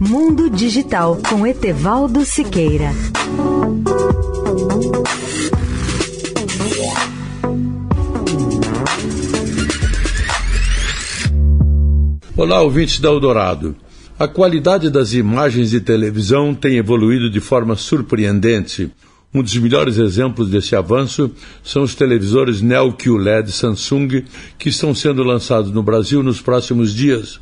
Mundo Digital com Etevaldo Siqueira. Olá, ouvintes da Eldorado. A qualidade das imagens de televisão tem evoluído de forma surpreendente. Um dos melhores exemplos desse avanço são os televisores Neo QLED Samsung que estão sendo lançados no Brasil nos próximos dias.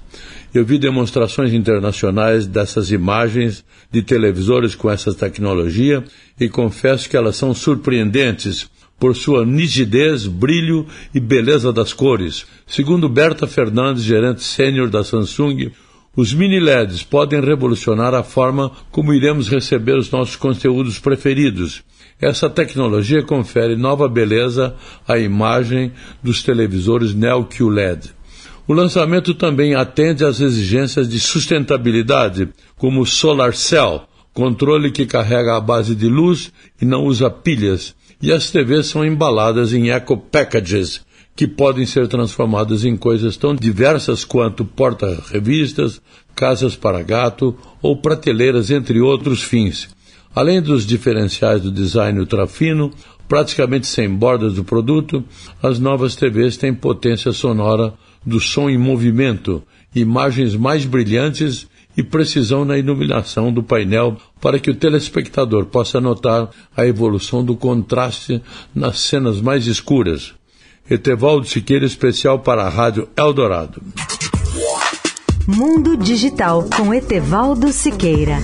Eu vi demonstrações internacionais dessas imagens de televisores com essa tecnologia e confesso que elas são surpreendentes por sua nitidez, brilho e beleza das cores. Segundo Berta Fernandes, gerente sênior da Samsung, os mini LEDs podem revolucionar a forma como iremos receber os nossos conteúdos preferidos. Essa tecnologia confere nova beleza à imagem dos televisores Neo QLED. O lançamento também atende às exigências de sustentabilidade, como o Solar Cell, controle que carrega a base de luz e não usa pilhas, e as TVs são embaladas em eco packages, que podem ser transformadas em coisas tão diversas quanto porta-revistas, casas para gato ou prateleiras, entre outros fins. Além dos diferenciais do design ultrafino, praticamente sem bordas do produto, as novas TVs têm potência sonora do som em movimento, imagens mais brilhantes e precisão na iluminação do painel para que o telespectador possa notar a evolução do contraste nas cenas mais escuras. Etevaldo Siqueira, especial para a Rádio Eldorado. Mundo Digital com Etevaldo Siqueira.